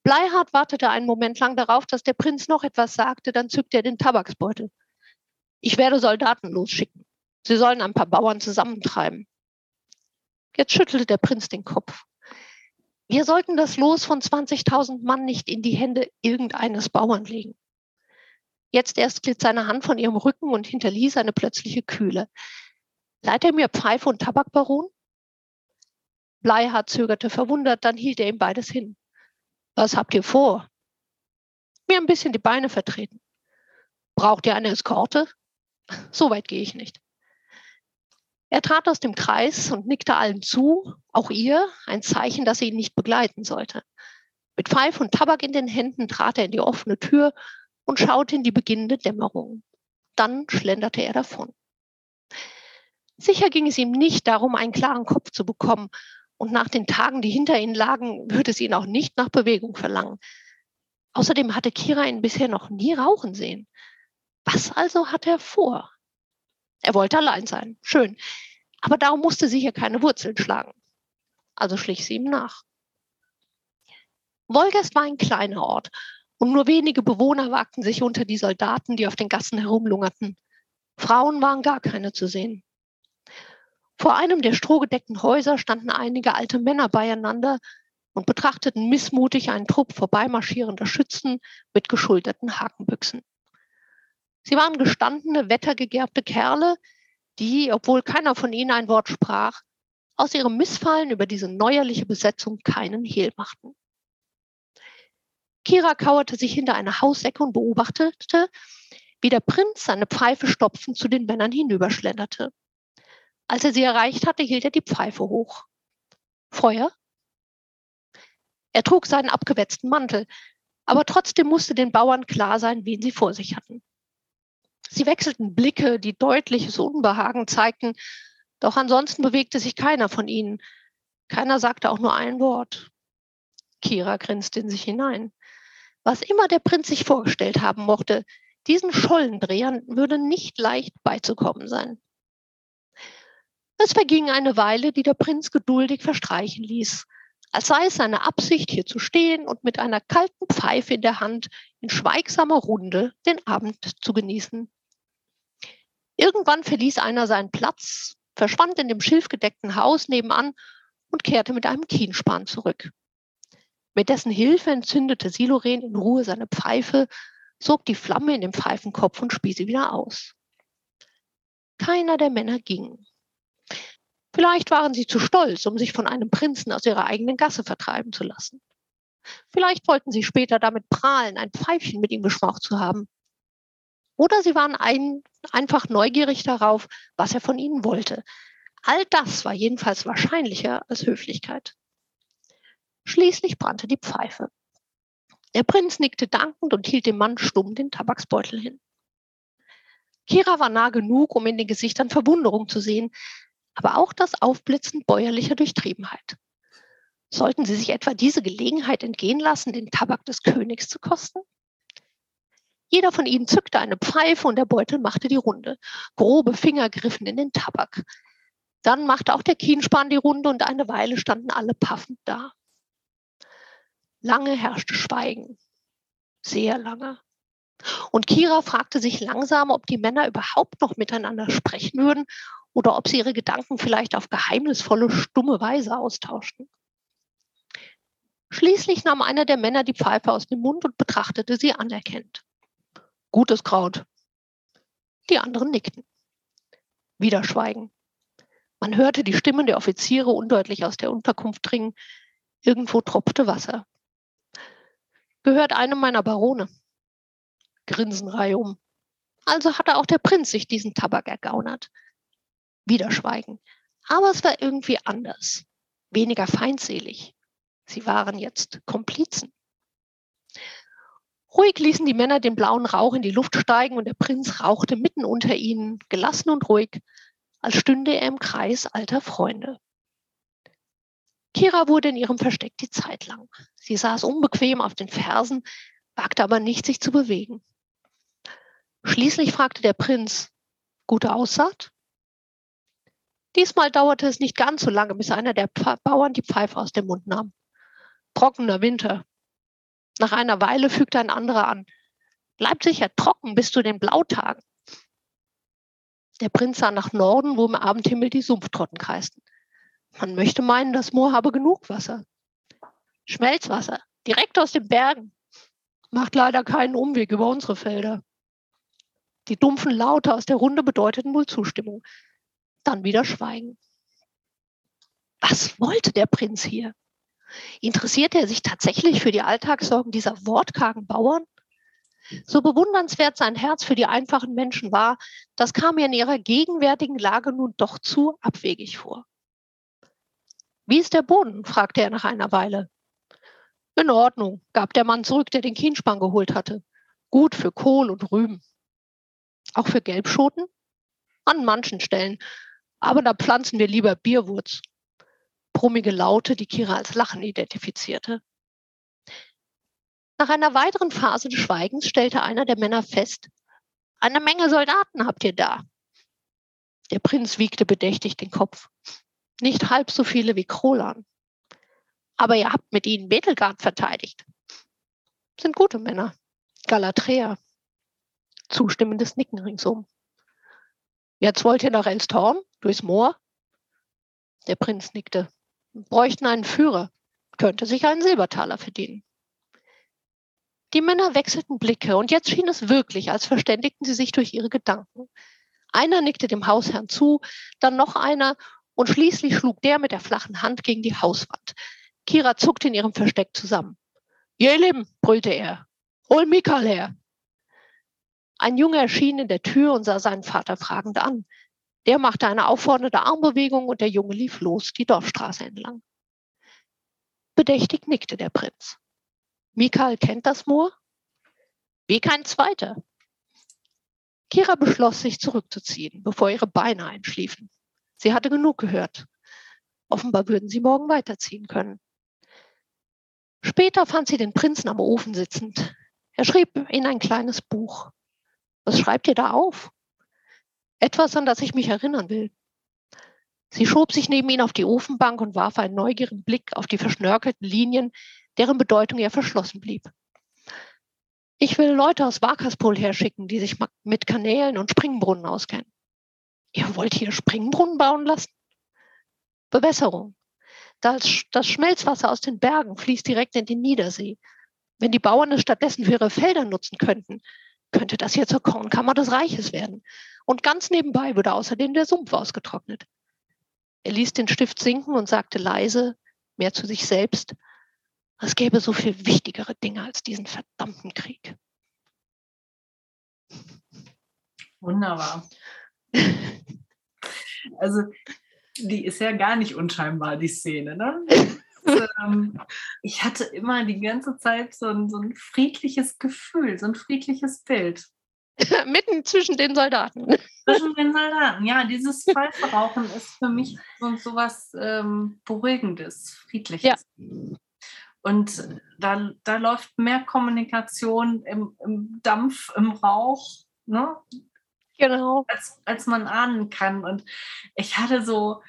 Bleihard wartete einen Moment lang darauf, dass der Prinz noch etwas sagte, dann zückte er den Tabaksbeutel. Ich werde Soldaten losschicken. Sie sollen ein paar Bauern zusammentreiben. Jetzt schüttelte der Prinz den Kopf. Wir sollten das Los von 20.000 Mann nicht in die Hände irgendeines Bauern legen. Jetzt erst glitt seine Hand von ihrem Rücken und hinterließ eine plötzliche Kühle. Leiht er mir Pfeife und Tabakbaron? Bleihard zögerte verwundert, dann hielt er ihm beides hin. Was habt ihr vor? Mir ein bisschen die Beine vertreten. Braucht ihr eine Eskorte? So weit gehe ich nicht. Er trat aus dem Kreis und nickte allen zu, auch ihr, ein Zeichen, dass sie ihn nicht begleiten sollte. Mit Pfeif und Tabak in den Händen trat er in die offene Tür und schaute in die beginnende Dämmerung. Dann schlenderte er davon. Sicher ging es ihm nicht darum, einen klaren Kopf zu bekommen und nach den Tagen, die hinter ihnen lagen, würde es ihn auch nicht nach Bewegung verlangen. Außerdem hatte Kira ihn bisher noch nie rauchen sehen. Was also hat er vor? Er wollte allein sein. Schön. Aber darum musste sie hier keine Wurzeln schlagen. Also schlich sie ihm nach. Wolgast war ein kleiner Ort und nur wenige Bewohner wagten sich unter die Soldaten, die auf den Gassen herumlungerten. Frauen waren gar keine zu sehen. Vor einem der strohgedeckten Häuser standen einige alte Männer beieinander und betrachteten missmutig einen Trupp vorbeimarschierender Schützen mit geschulterten Hakenbüchsen. Sie waren gestandene, wettergegerbte Kerle, die, obwohl keiner von ihnen ein Wort sprach, aus ihrem Missfallen über diese neuerliche Besetzung keinen Hehl machten. Kira kauerte sich hinter eine Hausecke und beobachtete, wie der Prinz seine Pfeife stopfend zu den Männern hinüberschlenderte. Als er sie erreicht hatte, hielt er die Pfeife hoch. Feuer? Er trug seinen abgewetzten Mantel, aber trotzdem musste den Bauern klar sein, wen sie vor sich hatten. Sie wechselten Blicke, die deutliches Unbehagen zeigten, doch ansonsten bewegte sich keiner von ihnen. Keiner sagte auch nur ein Wort. Kira grinste in sich hinein. Was immer der Prinz sich vorgestellt haben mochte, diesen Schollendrehern würde nicht leicht beizukommen sein. Es verging eine Weile, die der Prinz geduldig verstreichen ließ, als sei es seine Absicht, hier zu stehen und mit einer kalten Pfeife in der Hand in schweigsamer Runde den Abend zu genießen. Irgendwann verließ einer seinen Platz, verschwand in dem schilfgedeckten Haus nebenan und kehrte mit einem Kienspan zurück. Mit dessen Hilfe entzündete Siloren in Ruhe seine Pfeife, sog die Flamme in den Pfeifenkopf und spie sie wieder aus. Keiner der Männer ging. Vielleicht waren sie zu stolz, um sich von einem Prinzen aus ihrer eigenen Gasse vertreiben zu lassen. Vielleicht wollten sie später damit prahlen, ein Pfeifchen mit ihm geschmaucht zu haben. Oder sie waren ein, einfach neugierig darauf, was er von ihnen wollte. All das war jedenfalls wahrscheinlicher als Höflichkeit. Schließlich brannte die Pfeife. Der Prinz nickte dankend und hielt dem Mann stumm den Tabaksbeutel hin. Kira war nah genug, um in den Gesichtern Verwunderung zu sehen, aber auch das Aufblitzen bäuerlicher Durchtriebenheit. Sollten sie sich etwa diese Gelegenheit entgehen lassen, den Tabak des Königs zu kosten? Jeder von ihnen zückte eine Pfeife und der Beutel machte die Runde. Grobe Finger griffen in den Tabak. Dann machte auch der Kienspan die Runde und eine Weile standen alle paffend da. Lange herrschte Schweigen. Sehr lange. Und Kira fragte sich langsam, ob die Männer überhaupt noch miteinander sprechen würden oder ob sie ihre Gedanken vielleicht auf geheimnisvolle, stumme Weise austauschten. Schließlich nahm einer der Männer die Pfeife aus dem Mund und betrachtete sie anerkennend. Gutes Kraut. Die anderen nickten. Wieder Schweigen. Man hörte die Stimmen der Offiziere undeutlich aus der Unterkunft dringen. Irgendwo tropfte Wasser. Gehört einem meiner Barone. Grinsen reihum. Also hatte auch der Prinz sich diesen Tabak ergaunert. Wieder Schweigen. Aber es war irgendwie anders. Weniger feindselig. Sie waren jetzt Komplizen. Ruhig ließen die Männer den blauen Rauch in die Luft steigen und der Prinz rauchte mitten unter ihnen, gelassen und ruhig, als stünde er im Kreis alter Freunde. Kira wurde in ihrem Versteck die Zeit lang. Sie saß unbequem auf den Fersen, wagte aber nicht, sich zu bewegen. Schließlich fragte der Prinz, gute Aussaat? Diesmal dauerte es nicht ganz so lange, bis einer der Bauern die Pfeife aus dem Mund nahm. Trockener Winter, nach einer Weile fügte ein anderer an. Bleib sicher trocken bis zu den Blautagen. Der Prinz sah nach Norden, wo im Abendhimmel die Sumpftrotten kreisten. Man möchte meinen, das Moor habe genug Wasser. Schmelzwasser, direkt aus den Bergen. Macht leider keinen Umweg über unsere Felder. Die dumpfen Laute aus der Runde bedeuteten wohl Zustimmung. Dann wieder Schweigen. Was wollte der Prinz hier? Interessierte er sich tatsächlich für die Alltagssorgen dieser wortkargen Bauern? So bewundernswert sein Herz für die einfachen Menschen war, das kam mir in ihrer gegenwärtigen Lage nun doch zu abwegig vor. Wie ist der Boden? fragte er nach einer Weile. In Ordnung, gab der Mann zurück, der den Kienspann geholt hatte. Gut für Kohl und Rüben. Auch für Gelbschoten? An manchen Stellen. Aber da pflanzen wir lieber Bierwurz brummige Laute, die Kira als Lachen identifizierte. Nach einer weiteren Phase des Schweigens stellte einer der Männer fest, eine Menge Soldaten habt ihr da. Der Prinz wiegte bedächtig den Kopf. Nicht halb so viele wie Krolan. Aber ihr habt mit ihnen Betelgard verteidigt. Sind gute Männer. Galatrea. Zustimmendes Nicken ringsum. Jetzt wollt ihr nach Elstorn? Durchs Moor? Der Prinz nickte bräuchten einen Führer, könnte sich einen Silbertaler verdienen. Die Männer wechselten Blicke und jetzt schien es wirklich, als verständigten sie sich durch ihre Gedanken. Einer nickte dem Hausherrn zu, dann noch einer und schließlich schlug der mit der flachen Hand gegen die Hauswand. Kira zuckte in ihrem Versteck zusammen. Jelim, brüllte er, hol Mikal her. Ein Junge erschien in der Tür und sah seinen Vater fragend an. Der machte eine auffordernde Armbewegung und der Junge lief los die Dorfstraße entlang. Bedächtig nickte der Prinz. Mikael kennt das Moor? Wie kein zweiter. Kira beschloss, sich zurückzuziehen, bevor ihre Beine einschliefen. Sie hatte genug gehört. Offenbar würden sie morgen weiterziehen können. Später fand sie den Prinzen am Ofen sitzend. Er schrieb in ein kleines Buch. Was schreibt ihr da auf? Etwas, an das ich mich erinnern will. Sie schob sich neben ihn auf die Ofenbank und warf einen neugierigen Blick auf die verschnörkelten Linien, deren Bedeutung ihr verschlossen blieb. Ich will Leute aus Wakaspol herschicken, die sich mit Kanälen und Springbrunnen auskennen. Ihr wollt hier Springbrunnen bauen lassen? Bewässerung. Das, das Schmelzwasser aus den Bergen fließt direkt in den Niedersee. Wenn die Bauern es stattdessen für ihre Felder nutzen könnten, könnte das hier zur Kornkammer des Reiches werden. Und ganz nebenbei würde außerdem der Sumpf ausgetrocknet. Er ließ den Stift sinken und sagte leise, mehr zu sich selbst, es gäbe so viel wichtigere Dinge als diesen verdammten Krieg. Wunderbar. Also, die ist ja gar nicht unscheinbar, die Szene. Ne? ähm, ich hatte immer die ganze Zeit so ein, so ein friedliches Gefühl, so ein friedliches Bild. Mitten zwischen den Soldaten. Zwischen den Soldaten, ja. Dieses Pfeiferauchen ist für mich so, so was ähm, Beruhigendes, Friedliches. Ja. Und da, da läuft mehr Kommunikation im, im Dampf, im Rauch, ne? Genau. Als, als man ahnen kann. Und ich hatte so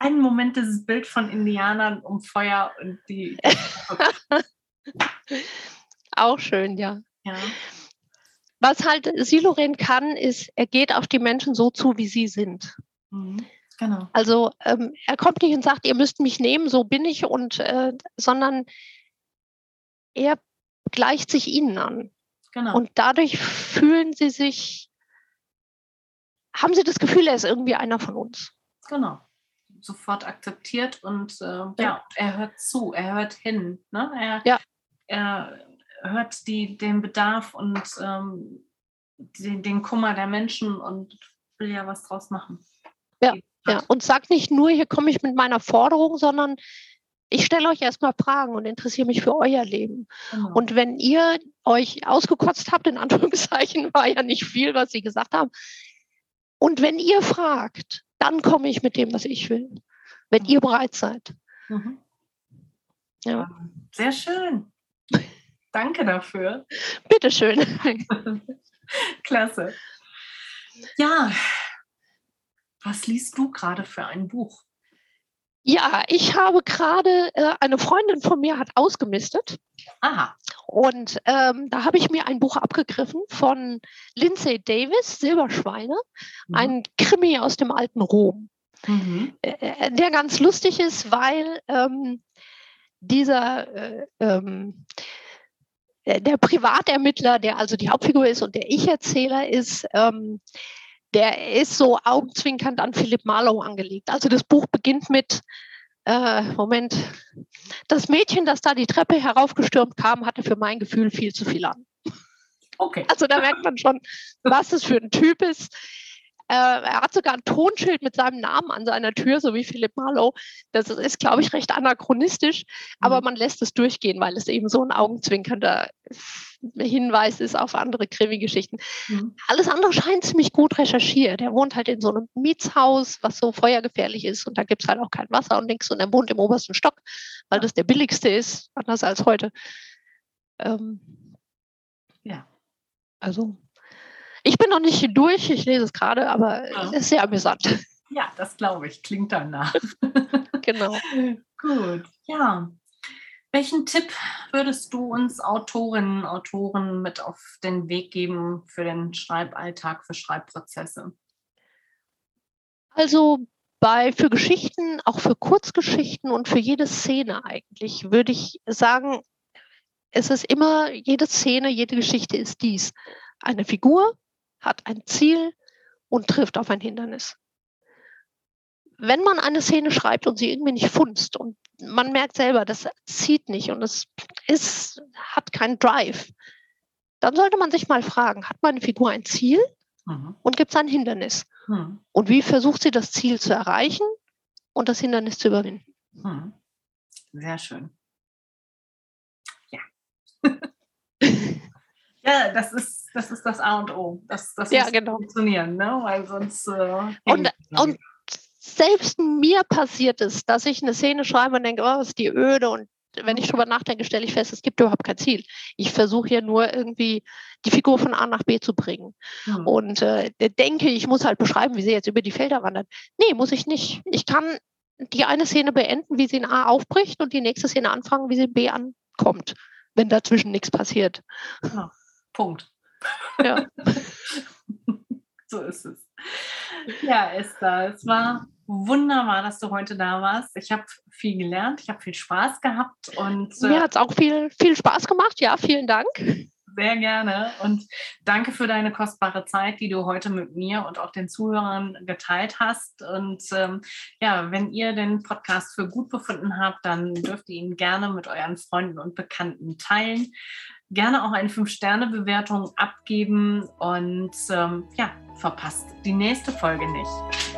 einen Moment dieses Bild von Indianern um Feuer und die. Auch schön, ja. ja. Was halt Siloren kann, ist, er geht auf die Menschen so zu, wie sie sind. Mhm. Genau. Also ähm, er kommt nicht und sagt, ihr müsst mich nehmen, so bin ich, und äh, sondern er gleicht sich ihnen an. Genau. Und dadurch fühlen sie sich, haben sie das Gefühl, er ist irgendwie einer von uns. Genau. Sofort akzeptiert und äh, ja. ja. er hört zu, er hört hin. Ne? Er, ja. er hört die, den Bedarf und ähm, den, den Kummer der Menschen und will ja was draus machen. Ja. Ja, und sagt nicht nur, hier komme ich mit meiner Forderung, sondern ich stelle euch erstmal Fragen und interessiere mich für euer Leben. Genau. Und wenn ihr euch ausgekotzt habt, in Anführungszeichen, war ja nicht viel, was sie gesagt haben. Und wenn ihr fragt, dann komme ich mit dem, was ich will. Wenn ihr bereit seid. Mhm. Ja. Sehr schön. Danke dafür. Bitteschön. Klasse. Ja, was liest du gerade für ein Buch? Ja, ich habe gerade, äh, eine Freundin von mir hat ausgemistet. Aha. Und ähm, da habe ich mir ein Buch abgegriffen von Lindsay Davis, Silberschweine, mhm. ein Krimi aus dem alten Rom. Mhm. Äh, äh der ganz lustig ist, weil ähm, dieser äh, ähm, der Privatermittler, der also die Hauptfigur ist und der Ich-Erzähler ist, ähm, der ist so augenzwinkernd an Philipp Marlowe angelegt. Also das Buch beginnt mit, äh, Moment, das Mädchen, das da die Treppe heraufgestürmt kam, hatte für mein Gefühl viel zu viel an. Okay. Also da merkt man schon, was das für ein Typ ist. Äh, er hat sogar ein Tonschild mit seinem Namen an seiner Tür, so wie Philipp Marlowe. Das ist, glaube ich, recht anachronistisch, aber mhm. man lässt es durchgehen, weil es eben so ein augenzwinkernder Hinweis ist auf andere Krimi-Geschichten. Mhm. Alles andere scheint ziemlich gut recherchiert. Er wohnt halt in so einem Mietshaus, was so feuergefährlich ist und da gibt es halt auch kein Wasser und nichts und er wohnt im obersten Stock, weil das der billigste ist, anders als heute. Ähm, ja. Also ich bin noch nicht durch, ich lese es gerade, aber ja. es ist sehr amüsant. Ja, das glaube ich, klingt danach. genau. Gut, ja. Welchen Tipp würdest du uns Autorinnen, Autoren mit auf den Weg geben für den Schreiballtag, für Schreibprozesse? Also bei für Geschichten, auch für Kurzgeschichten und für jede Szene eigentlich, würde ich sagen, es ist immer, jede Szene, jede Geschichte ist dies. Eine Figur, hat ein Ziel und trifft auf ein Hindernis. Wenn man eine Szene schreibt und sie irgendwie nicht funzt und man merkt selber, das zieht nicht und es ist, hat keinen Drive, dann sollte man sich mal fragen, hat meine Figur ein Ziel mhm. und gibt es ein Hindernis? Mhm. Und wie versucht sie das Ziel zu erreichen und das Hindernis zu überwinden? Mhm. Sehr schön. Ja. ja, das ist das ist das A und O. Das, das ja, muss genau. funktionieren, ne? weil sonst. Äh, und, und selbst mir passiert es, dass ich eine Szene schreibe und denke, oh, ist die öde und wenn ich drüber nachdenke, stelle ich fest, es gibt überhaupt kein Ziel. Ich versuche ja nur irgendwie die Figur von A nach B zu bringen. Mhm. Und äh, denke, ich muss halt beschreiben, wie sie jetzt über die Felder wandert. Nee, muss ich nicht. Ich kann die eine Szene beenden, wie sie in A aufbricht und die nächste Szene anfangen, wie sie in B ankommt, wenn dazwischen nichts passiert. Ja, Punkt. Ja. so ist es. Ja, Esther, es war wunderbar, dass du heute da warst. Ich habe viel gelernt, ich habe viel Spaß gehabt und äh, mir hat es auch viel, viel Spaß gemacht. Ja, vielen Dank. Sehr gerne und danke für deine kostbare Zeit, die du heute mit mir und auch den Zuhörern geteilt hast. Und ähm, ja, wenn ihr den Podcast für gut befunden habt, dann dürft ihr ihn gerne mit euren Freunden und Bekannten teilen. Gerne auch eine 5-Sterne-Bewertung abgeben und ähm, ja, verpasst die nächste Folge nicht.